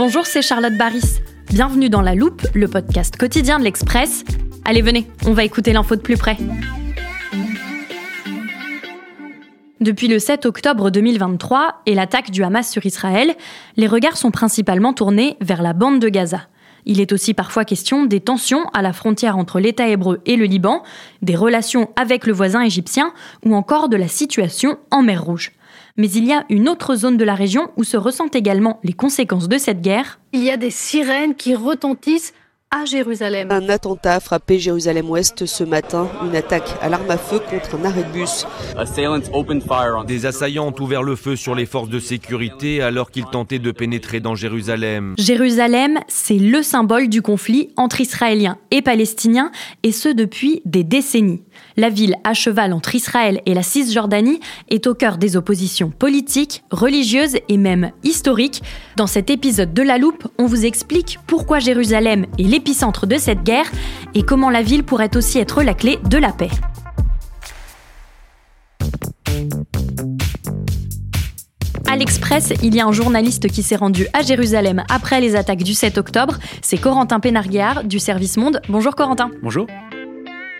Bonjour, c'est Charlotte Baris. Bienvenue dans La Loupe, le podcast quotidien de l'Express. Allez, venez, on va écouter l'info de plus près. Depuis le 7 octobre 2023 et l'attaque du Hamas sur Israël, les regards sont principalement tournés vers la bande de Gaza. Il est aussi parfois question des tensions à la frontière entre l'État hébreu et le Liban, des relations avec le voisin égyptien ou encore de la situation en mer Rouge. Mais il y a une autre zone de la région où se ressentent également les conséquences de cette guerre. Il y a des sirènes qui retentissent à Jérusalem. Un attentat a frappé Jérusalem-Ouest ce matin, une attaque à l'arme à feu contre un arrêt de bus. Des assaillants ont ouvert le feu sur les forces de sécurité alors qu'ils tentaient de pénétrer dans Jérusalem. Jérusalem, c'est le symbole du conflit entre Israéliens et Palestiniens, et ce depuis des décennies. La ville à cheval entre Israël et la Cisjordanie est au cœur des oppositions politiques, religieuses et même historiques. Dans cet épisode de La Loupe, on vous explique pourquoi Jérusalem est l'épicentre de cette guerre et comment la ville pourrait aussi être la clé de la paix. À l'Express, il y a un journaliste qui s'est rendu à Jérusalem après les attaques du 7 octobre. C'est Corentin Pénarguéard du Service Monde. Bonjour Corentin. Bonjour.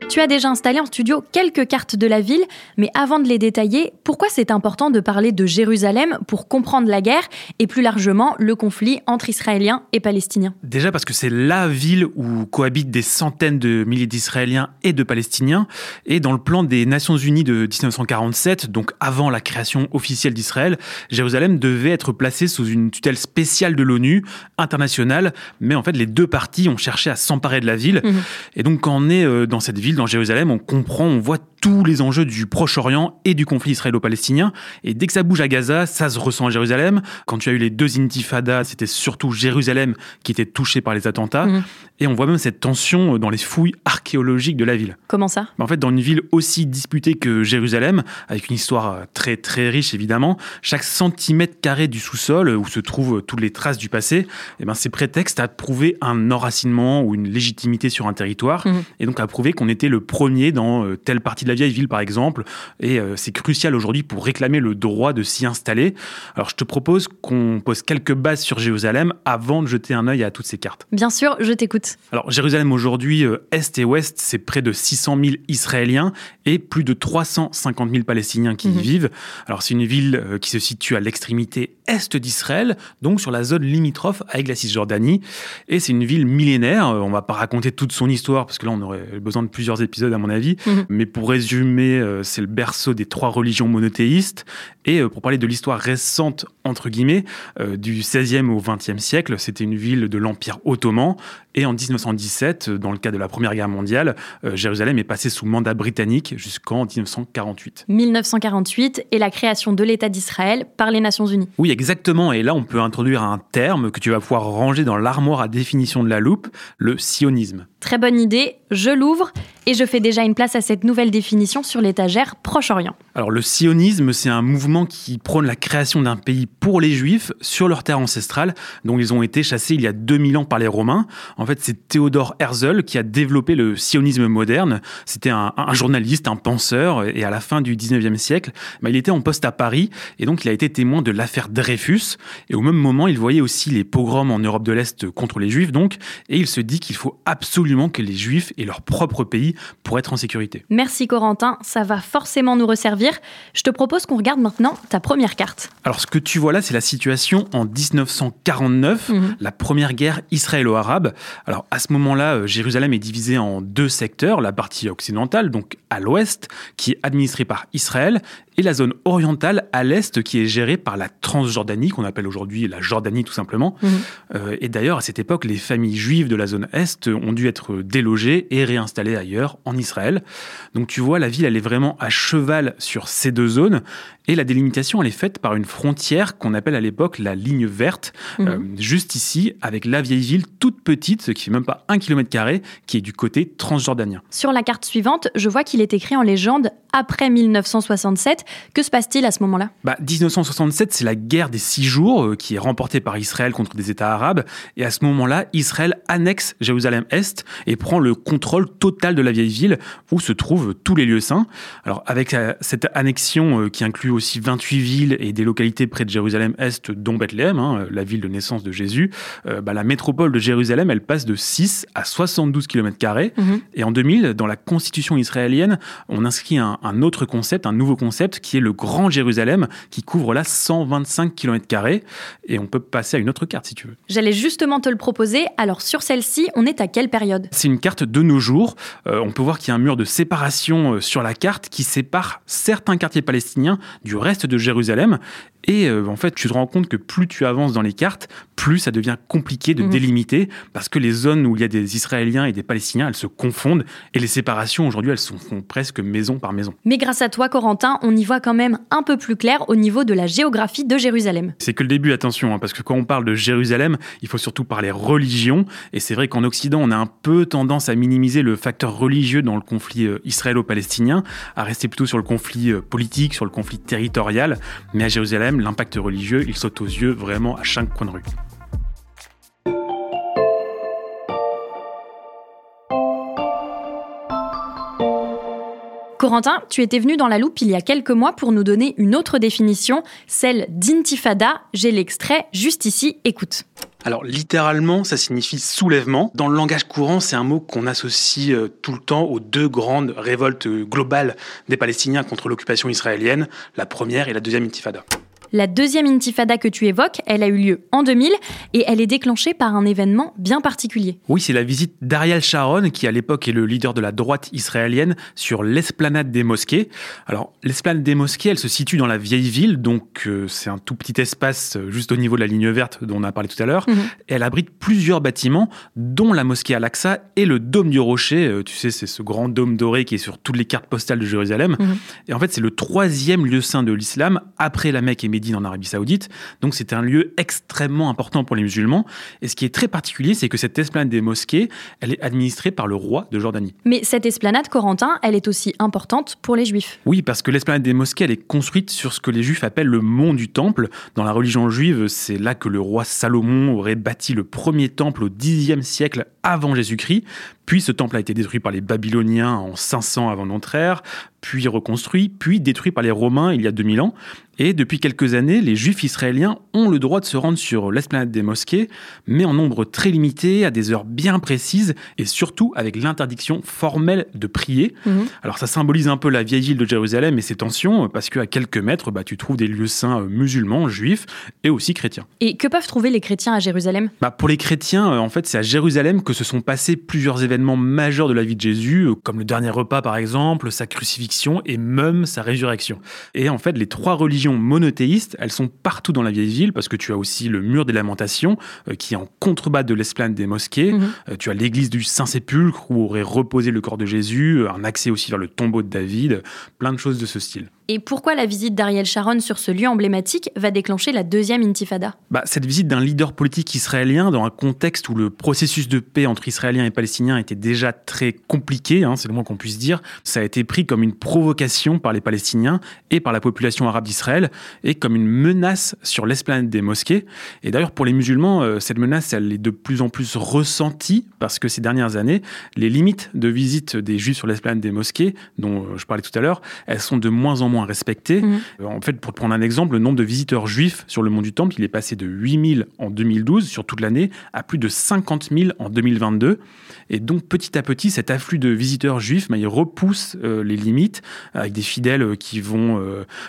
Tu as déjà installé en studio quelques cartes de la ville, mais avant de les détailler, pourquoi c'est important de parler de Jérusalem pour comprendre la guerre et plus largement le conflit entre Israéliens et Palestiniens? Déjà parce que c'est la ville où cohabitent des centaines de milliers d'Israéliens et de Palestiniens, et dans le plan des Nations Unies de 1947, donc avant la création officielle d'Israël, Jérusalem devait être placée sous une tutelle spéciale de l'ONU, internationale, mais en fait les deux parties ont cherché à s'emparer de la ville, mmh. et donc quand on est euh, dans cette ville, dans Jérusalem, on comprend, on voit tous les enjeux du Proche-Orient et du conflit israélo-palestinien. Et dès que ça bouge à Gaza, ça se ressent à Jérusalem. Quand tu as eu les deux intifadas, c'était surtout Jérusalem qui était touché par les attentats. Mhm. Et on voit même cette tension dans les fouilles archéologiques de la ville. Comment ça? En fait, dans une ville aussi disputée que Jérusalem, avec une histoire très très riche évidemment, chaque centimètre carré du sous-sol où se trouvent toutes les traces du passé, eh ben, c'est prétexte à prouver un enracinement ou une légitimité sur un territoire, mhm. et donc à prouver qu'on était le premier dans euh, telle partie de la vieille ville, par exemple. Et euh, c'est crucial aujourd'hui pour réclamer le droit de s'y installer. Alors, je te propose qu'on pose quelques bases sur Jérusalem avant de jeter un œil à toutes ces cartes. Bien sûr, je t'écoute. Alors, Jérusalem aujourd'hui, euh, Est et Ouest, c'est près de 600 000 Israéliens et plus de 350 000 Palestiniens qui y mhm. vivent. Alors, c'est une ville qui se situe à l'extrémité est d'Israël, donc sur la zone limitrophe avec la Cisjordanie. Et c'est une ville millénaire. On va pas raconter toute son histoire parce que là, on aurait besoin de plusieurs épisodes à mon avis. Mhm. Mais pour résumer, euh, c'est le berceau des trois religions monothéistes. Et euh, pour parler de l'histoire récente, entre guillemets, euh, du 16e au 20e siècle, c'était une ville de l'Empire ottoman. Et en 1917, dans le cas de la Première Guerre mondiale, Jérusalem est passée sous mandat britannique jusqu'en 1948. 1948 et la création de l'État d'Israël par les Nations Unies. Oui, exactement. Et là, on peut introduire un terme que tu vas pouvoir ranger dans l'armoire à définition de la loupe, le sionisme. Très bonne idée, je l'ouvre et je fais déjà une place à cette nouvelle définition sur l'étagère Proche-Orient. Alors le sionisme, c'est un mouvement qui prône la création d'un pays pour les juifs sur leur terre ancestrale, dont ils ont été chassés il y a 2000 ans par les Romains. En fait, c'est Théodore Herzl qui a développé le sionisme moderne. C'était un, journaliste, un penseur, et à la fin du 19e siècle, bah, il était en poste à Paris, et donc il a été témoin de l'affaire Dreyfus. Et au même moment, il voyait aussi les pogroms en Europe de l'Est contre les juifs, donc, et il se dit qu'il faut absolument que les Juifs et leur propre pays pour être en sécurité. Merci Corentin, ça va forcément nous resservir. Je te propose qu'on regarde maintenant ta première carte. Alors ce que tu vois là, c'est la situation en 1949, mhm. la première guerre israélo-arabe. Alors à ce moment-là, euh, Jérusalem est divisée en deux secteurs, la partie occidentale, donc à l'ouest, qui est administrée par Israël, et la zone orientale à l'est qui est gérée par la Transjordanie, qu'on appelle aujourd'hui la Jordanie tout simplement. Mhm. Euh, et d'ailleurs, à cette époque, les familles juives de la zone est ont dû être délogées et réinstallées ailleurs, en Israël. Donc tu vois, la ville, elle est vraiment à cheval sur ces deux zones. Et la délimitation, elle est faite par une frontière qu'on appelle à l'époque la ligne verte, mhm. euh, juste ici, avec la vieille ville toute petite, ce qui fait même pas un kilomètre carré, qui est du côté transjordanien. Sur la carte suivante, je vois qu'il est écrit en légende après 1967. Que se passe-t-il à ce moment-là? Bah, 1967, c'est la guerre des six jours euh, qui est remportée par Israël contre des États arabes. Et à ce moment-là, Israël annexe Jérusalem-Est et prend le contrôle total de la vieille ville où se trouvent tous les lieux saints. Alors avec euh, cette annexion qui inclut aussi 28 villes et des localités près de Jérusalem-Est, dont Bethléem, hein, la ville de naissance de Jésus, euh, bah, la métropole de Jérusalem, elle passe de 6 à 72 km. Mhm. Et en 2000, dans la constitution israélienne, on inscrit un, autre concept, un nouveau concept, qui est le Grand Jérusalem, qui couvre là 125 km. Et on peut passer à une autre carte si tu veux. J'allais justement te le proposer. Alors sur celle-ci, on est à quelle période? C'est une carte de nos jours. Euh, on peut voir qu'il y a un mur de séparation euh, sur la carte qui sépare certains quartiers palestiniens du reste de Jérusalem. Et euh, en fait, tu te rends compte que plus tu avances dans les cartes, plus ça devient compliqué de mhm. délimiter parce que les zones où il y a des Israéliens et des Palestiniens, elles se confondent et les séparations aujourd'hui, elles se font presque maison par maison. Mais grâce à toi, Corentin, on y voit quand même un peu plus clair au niveau de la géographie de Jérusalem. C'est que le début, attention, hein, parce que quand on parle de Jérusalem, il faut surtout parler religion. Et c'est vrai qu'en Occident, on a un peu tendance à minimiser le facteur religieux dans le conflit euh, israélo-palestinien, à rester plutôt sur le conflit euh, politique, sur le conflit territorial. Mais à Jérusalem, l'impact religieux, il saute aux yeux vraiment à chaque coin de rue. Corentin, tu étais venu dans la loupe il y a quelques mois pour nous donner une autre définition, celle d'intifada. J'ai l'extrait juste ici, écoute. Alors littéralement, ça signifie soulèvement. Dans le langage courant, c'est un mot qu'on associe euh, tout le temps aux deux grandes révoltes euh, globales des Palestiniens contre l'occupation israélienne, la première et la deuxième intifada. La deuxième intifada que tu évoques, elle a eu lieu en 2000 et elle est déclenchée par un événement bien particulier. Oui, c'est la visite d'Ariel Sharon, qui à l'époque est le leader de la droite israélienne, sur l'esplanade des mosquées. Alors, l'esplanade des mosquées, elle se situe dans la vieille ville, donc euh, c'est un tout petit espace euh, juste au niveau de la ligne verte dont on a parlé tout à l'heure. Mhm. Elle abrite plusieurs bâtiments, dont la mosquée Al-Aqsa et le dôme du rocher. Euh, tu sais, c'est ce grand dôme doré qui est sur toutes les cartes postales de Jérusalem. Mhm. Et en fait, c'est le troisième lieu saint de l'islam après la Mecque et en Arabie Saoudite. Donc c'était un lieu extrêmement important pour les musulmans. Et ce qui est très particulier, c'est que cette esplanade des mosquées, elle est administrée par le roi de Jordanie. Mais cette esplanade, Corentin, elle est aussi importante pour les juifs. Oui, parce que l'esplanade des mosquées, elle est construite sur ce que les juifs appellent le mont du temple. Dans la religion juive, c'est là que le roi Salomon aurait bâti le premier temple au Xe siècle avant Jésus-Christ. Puis ce temple a été détruit par les Babyloniens en 500 avant notre ère, puis reconstruit, puis détruit par les Romains il y a 2000 ans. Et depuis quelques années, les Juifs israéliens ont le droit de se rendre sur l'esplanade des mosquées, mais en nombre très limité, à des heures bien précises, et surtout avec l'interdiction formelle de prier. Mhm. Alors ça symbolise un peu la vieille ville de Jérusalem et ses tensions, parce qu'à quelques mètres, bah, tu trouves des lieux saints euh, musulmans, juifs et aussi chrétiens. Et que peuvent trouver les chrétiens à Jérusalem? Bah, Pour les chrétiens, euh, en fait, c'est à Jérusalem que se sont passés plusieurs événements majeurs de la vie de Jésus, euh, comme le dernier repas par exemple, sa crucifixion et même sa résurrection. Et en fait, les trois religions monothéistes, elles sont partout dans la vieille ville parce que tu as aussi le mur des lamentations euh, qui est en contrebas de l'esplanade des mosquées. Mhm. Euh, tu as l'église du Saint-Sépulcre où aurait reposé le corps de Jésus, un accès aussi vers le tombeau de David, plein de choses de ce style. Et pourquoi la visite d'Ariel Sharon sur ce lieu emblématique va déclencher la deuxième intifada? Bah, Cette visite d'un leader politique israélien dans un contexte où le processus de paix entre Israéliens et Palestiniens était déjà très compliqué, hein, c'est le moins qu'on puisse dire, ça a été pris comme une provocation par les Palestiniens et par la population arabe d'Israël et comme une menace sur l'esplanade des mosquées. Et d'ailleurs pour les musulmans, euh, cette menace elle est de plus en plus ressentie parce que ces dernières années, les limites de visite des juifs sur l'esplanade des mosquées, dont euh, je parlais tout à l'heure, elles sont de moins en moins respecté. Mhm. Euh, en fait, pour prendre un exemple, le nombre de visiteurs juifs sur le mont du Temple, il est passé de 8000 en 2012 sur toute l'année à plus de 50 000 en 2022. Et donc, petit à petit, cet afflux de visiteurs juifs, bah, il repousse euh, les limites avec des fidèles euh, qui vont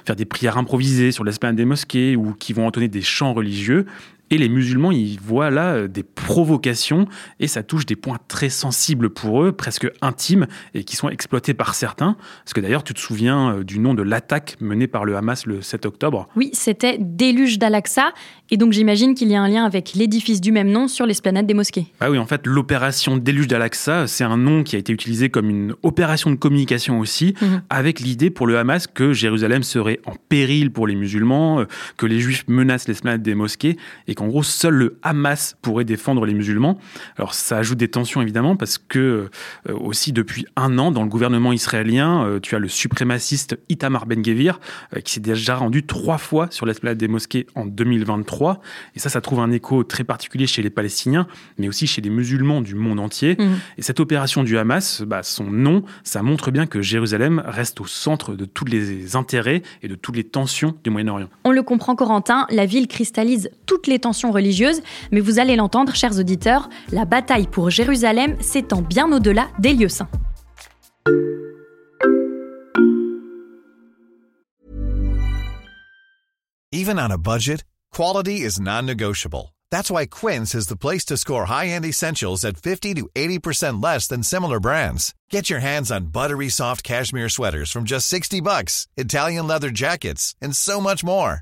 faire des prières improvisées sur l'esplanade des mosquées ou qui vont entonner des chants religieux. Et les musulmans, ils voient là euh, des provocations et ça touche des points très sensibles pour eux, presque intimes, et qui sont exploités par certains. Parce que d'ailleurs, tu te souviens euh, du nom de l'attaque menée par le Hamas le 7 octobre? Oui, c'était Déluge d'Al-Aqsa. Et donc j'imagine qu'il y a un lien avec l'édifice du même nom sur l'esplanade des mosquées. Ah oui, en fait, l'opération Déluge d'Al-Aqsa, c'est un nom qui a été utilisé comme une opération de communication aussi, mhm. avec l'idée pour le Hamas que Jérusalem serait en péril pour les musulmans, euh, que les juifs menacent l'esplanade des mosquées, et qu'en gros, seul le Hamas pourrait défendre les musulmans. Alors ça ajoute des tensions évidemment, parce que euh, aussi depuis un an, dans le gouvernement israélien, euh, tu as le suprémaciste Itamar Ben-Gvir, qui s'est déjà rendu trois fois sur l'esplanade des mosquées en 2023 et ça, ça trouve un écho très particulier chez les Palestiniens, mais aussi chez les musulmans du monde entier. Mhm. Et cette opération du Hamas, bah, son nom, ça montre bien que Jérusalem reste au centre de tous les intérêts et de toutes les tensions du Moyen-Orient. On le comprend, Corentin, la ville cristallise toutes les tensions religieuses, mais vous allez l'entendre, chers auditeurs, la bataille pour Jérusalem s'étend bien au-delà des lieux saints. Even on a budget, Quality is non-negotiable. That's why Quince is the place to score high-end essentials at 50 to 80% less than similar brands. Get your hands on buttery soft cashmere sweaters from just 60 bucks, Italian leather jackets, and so much more.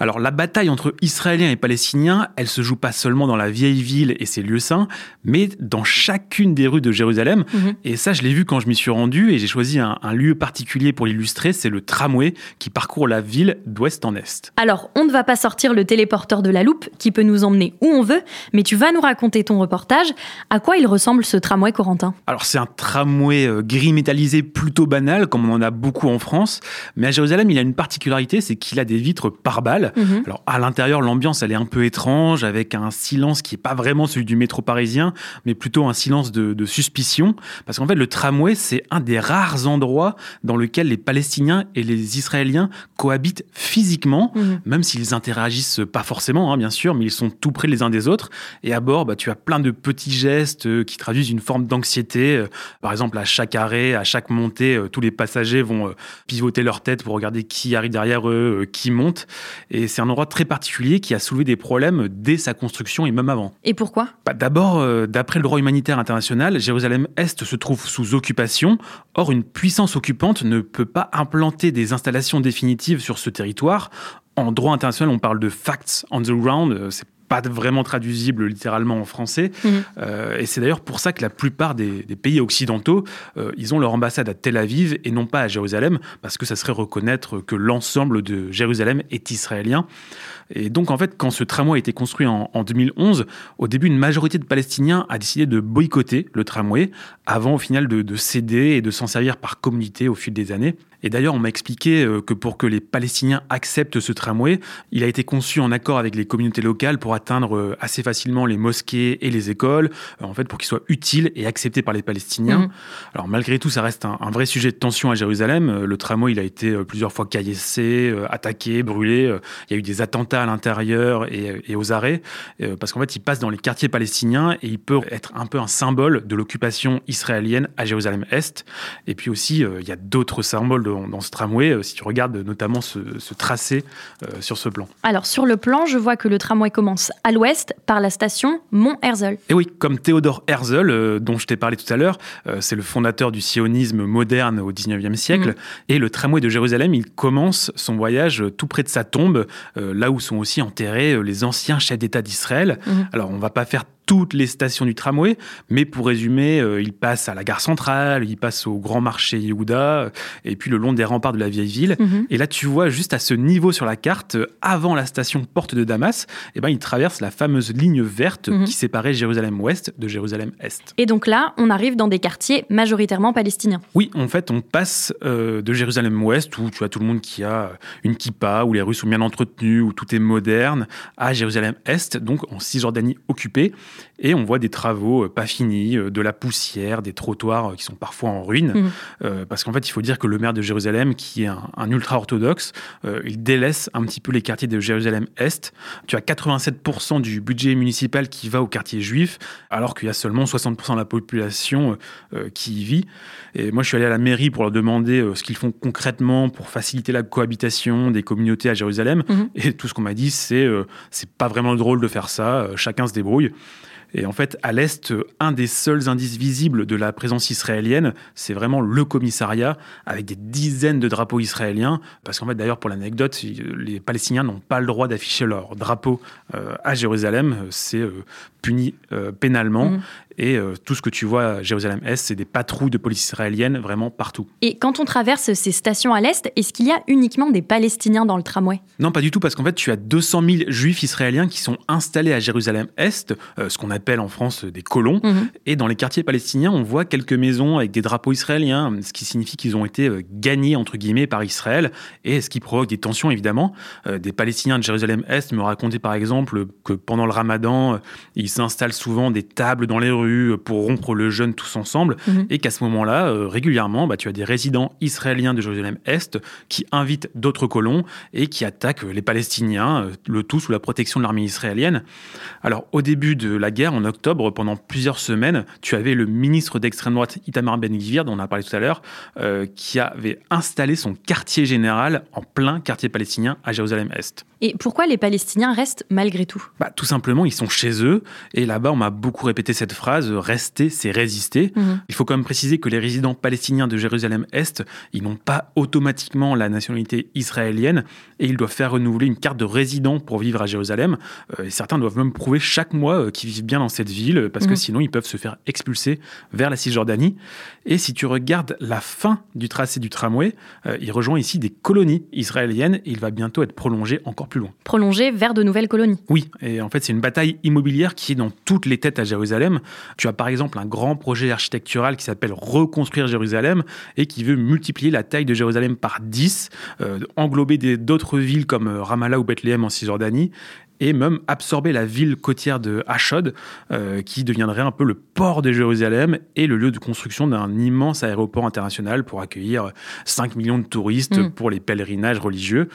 Alors la bataille entre Israéliens et Palestiniens, elle se joue pas seulement dans la vieille ville et ses lieux saints, mais dans chacune des rues de Jérusalem. Mhm. Et ça, je l'ai vu quand je m'y suis rendu et j'ai choisi un, lieu particulier pour l'illustrer, c'est le tramway qui parcourt la ville d'ouest en est. Alors, on ne va pas sortir le téléporteur de la loupe qui peut nous emmener où on veut, mais tu vas nous raconter ton reportage. À quoi il ressemble ce tramway, Corentin? Alors c'est un tramway euh, gris métallisé plutôt banal, comme on en a beaucoup en France, mais à Jérusalem, il a une particularité, c'est qu'il a des vitres par balles Mhm. Alors à l'intérieur, l'ambiance elle est un peu étrange, avec un silence qui est pas vraiment celui du métro parisien, mais plutôt un silence de, suspicion, parce qu'en fait le tramway c'est un des rares endroits dans lequel les Palestiniens et les Israéliens cohabitent physiquement, mhm. même s'ils interagissent pas forcément, hein, bien sûr, mais ils sont tout près les uns des autres. Et à bord, bah, tu as plein de petits gestes euh, qui traduisent une forme d'anxiété. Euh, par exemple, à chaque arrêt, à chaque montée, euh, tous les passagers vont pivoter leur tête pour regarder qui arrive derrière eux, qui monte. Et et c'est un endroit très particulier qui a soulevé des problèmes dès sa construction et même avant. Et pourquoi? Bah, D'abord, euh, d'après le droit humanitaire international, Jérusalem-Est se trouve sous occupation. Or, une puissance occupante ne peut pas implanter des installations définitives sur ce territoire. En droit international, on parle de facts on the ground. Euh, c'est pas vraiment traduisible littéralement en français. Mhm. Euh, et c'est d'ailleurs pour ça que la plupart des, pays occidentaux, euh, ils ont leur ambassade à Tel Aviv et non pas à Jérusalem, parce que ça serait reconnaître que l'ensemble de Jérusalem est israélien. Et donc, en fait, quand ce tramway a été construit en, 2011, au début, une majorité de Palestiniens a décidé de boycotter le tramway, avant au final de, de céder et de s'en servir par communauté au fil des années. Et d'ailleurs, on m'a expliqué euh, que pour que les Palestiniens acceptent ce tramway, il a été conçu en accord avec les communautés locales pour atteindre euh, assez facilement les mosquées et les écoles, euh, en fait, pour qu'il soit utile et accepté par les Palestiniens. Mhm. Alors, malgré tout, ça reste un, vrai sujet de tension à Jérusalem. Le tramway, il a été plusieurs fois caillassé, attaqué, brûlé. Il y a eu des attentats à l'intérieur et, aux arrêts, parce qu'en fait, il passe dans les quartiers palestiniens et il peut être un peu un symbole de l'occupation israélienne à Jérusalem-Est. Et puis aussi, il y a d'autres symboles dans, ce tramway, euh, si tu regardes notamment ce, tracé euh, sur ce plan. Alors sur le plan, je vois que le tramway commence à l'ouest par la station Mont-Herzl. Et oui, comme Théodore Herzl, euh, dont je t'ai parlé tout à l'heure, c'est le fondateur du sionisme moderne au 19e siècle. Mm. Et le tramway de Jérusalem, il commence son voyage tout près de sa tombe, là où sont aussi enterrés les anciens chefs d'État d'Israël. Mm. Alors on va pas faire toutes les stations du tramway, mais pour résumer, euh, il passe à la gare centrale, il passe au grand marché Yehuda, et puis le long des remparts de la vieille ville. Mhm. Et là, tu vois juste à ce niveau sur la carte, avant la station Porte de Damas, eh ben, il traverse la fameuse ligne verte mhm. qui séparait Jérusalem-Ouest de Jérusalem-Est. Et donc là, on arrive dans des quartiers majoritairement palestiniens. Oui, en fait, on passe euh, de Jérusalem-Ouest, où tu as tout le monde qui a une kippa, où les rues sont bien entretenues, où tout est moderne, à Jérusalem-Est, donc en Cisjordanie occupée. Et on voit des travaux pas finis, de la poussière, des trottoirs qui sont parfois en ruine. Mmh. parce qu'en fait, il faut dire que le maire de Jérusalem, qui est un, ultra-orthodoxe, il délaisse un petit peu les quartiers de Jérusalem-Est. Tu as 87% du budget municipal qui va au quartier juif, alors qu'il y a seulement 60% de la population qui y vit. Et moi, je suis allé à la mairie pour leur demander ce qu'ils font concrètement pour faciliter la cohabitation des communautés à Jérusalem. Mmh. Et tout ce qu'on m'a dit, c'est c'est pas vraiment drôle de faire ça, chacun se débrouille. Et en fait, à l'Est, un des seuls indices visibles de la présence israélienne, c'est vraiment le commissariat, avec des dizaines de drapeaux israéliens. Parce qu'en fait, d'ailleurs, pour l'anecdote, les Palestiniens n'ont pas le droit d'afficher leur drapeau euh, à Jérusalem. C'est euh, puni euh, pénalement. Mmh. Et tout ce que tu vois à Jérusalem-Est, c'est des patrouilles de police israélienne vraiment partout. Et quand on traverse ces stations à l'Est, est-ce qu'il y a uniquement des Palestiniens dans le tramway? Non, pas du tout, parce qu'en fait, tu as 200 000 juifs israéliens qui sont installés à Jérusalem-Est, ce qu'on appelle en France des colons. Mhm. Et dans les quartiers palestiniens, on voit quelques maisons avec des drapeaux israéliens, ce qui signifie qu'ils ont été euh, gagnés, entre guillemets, par Israël, et ce qui provoque des tensions, évidemment. Euh, des Palestiniens de Jérusalem-Est me racontaient, par exemple, que pendant le ramadan, euh, ils s'installent souvent des tables dans les rues pour rompre le jeûne tous ensemble, mhm. et qu'à ce moment-là, régulièrement, bah, tu as des résidents israéliens de Jérusalem-Est qui invitent d'autres colons et qui attaquent les Palestiniens, le tout sous la protection de l'armée israélienne. Alors, au début de la guerre, en octobre, pendant plusieurs semaines, tu avais le ministre d'extrême droite Itamar Ben-Gvir, dont on a parlé tout à l'heure, euh, qui avait installé son quartier général en plein quartier palestinien à Jérusalem-Est. Et pourquoi les Palestiniens restent malgré tout? Bah, Tout simplement, ils sont chez eux. Et là-bas, on m'a beaucoup répété cette phrase, rester, c'est résister. Mhm. Il faut quand même préciser que les résidents palestiniens de Jérusalem-Est, ils n'ont pas automatiquement la nationalité israélienne et ils doivent faire renouveler une carte de résident pour vivre à Jérusalem. Euh, et certains doivent même prouver chaque mois euh, qu'ils vivent bien dans cette ville parce que mhm. sinon, ils peuvent se faire expulser vers la Cisjordanie. Et si tu regardes la fin du tracé du tramway, euh, il rejoint ici des colonies israéliennes et il va bientôt être prolongé encore plus loin. Prolongé vers de nouvelles colonies. Oui, et en fait c'est une bataille immobilière qui est dans toutes les têtes à Jérusalem. Tu as par exemple un grand projet architectural qui s'appelle Reconstruire Jérusalem et qui veut multiplier la taille de Jérusalem par 10, euh, englober d'autres villes comme euh, Ramallah ou Bethléem en Cisjordanie et même absorber la ville côtière de Hachod, euh, qui deviendrait un peu le port de Jérusalem et le lieu de construction d'un immense aéroport international pour accueillir 5 millions de touristes mm. pour les pèlerinages religieux.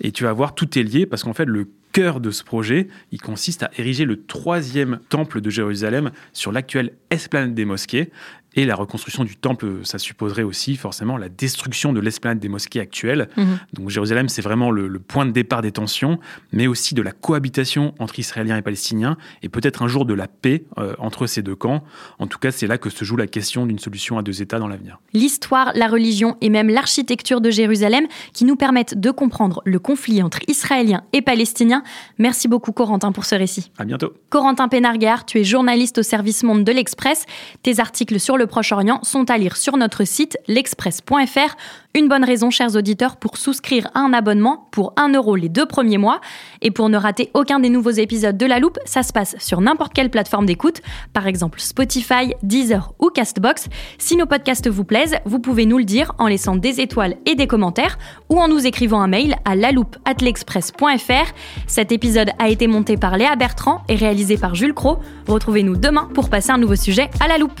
Et tu vas voir, tout est lié parce qu'en fait, le cœur de ce projet, il consiste à ériger le troisième temple de Jérusalem sur l'actuelle esplanade des mosquées. Et la reconstruction du temple, ça supposerait aussi forcément la destruction de l'esplanade des mosquées actuelles. Mhm. Donc Jérusalem, c'est vraiment le, point de départ des tensions, mais aussi de la cohabitation entre Israéliens et Palestiniens, et peut-être un jour de la paix euh, entre ces deux camps. En tout cas, c'est là que se joue la question d'une solution à deux États dans l'avenir. L'histoire, la religion et même l'architecture de Jérusalem qui nous permettent de comprendre le conflit entre Israéliens et Palestiniens. Merci beaucoup Corentin pour ce récit. À bientôt. Corentin Pénargar, tu es journaliste au service Monde de l'Express. Tes articles sur le Proche-Orient sont à lire sur notre site l'express.fr. Une bonne raison, chers auditeurs, pour souscrire à un abonnement pour 1 euro les deux premiers mois. Et pour ne rater aucun des nouveaux épisodes de La Loupe, ça se passe sur n'importe quelle plateforme d'écoute, par exemple Spotify, Deezer ou Castbox. Si nos podcasts vous plaisent, vous pouvez nous le dire en laissant des étoiles et des commentaires ou en nous écrivant un mail à laloupe.l'express.fr. Cet épisode a été monté par Léa Bertrand et réalisé par Jules Cro. Retrouvez-nous demain pour passer un nouveau sujet à la loupe.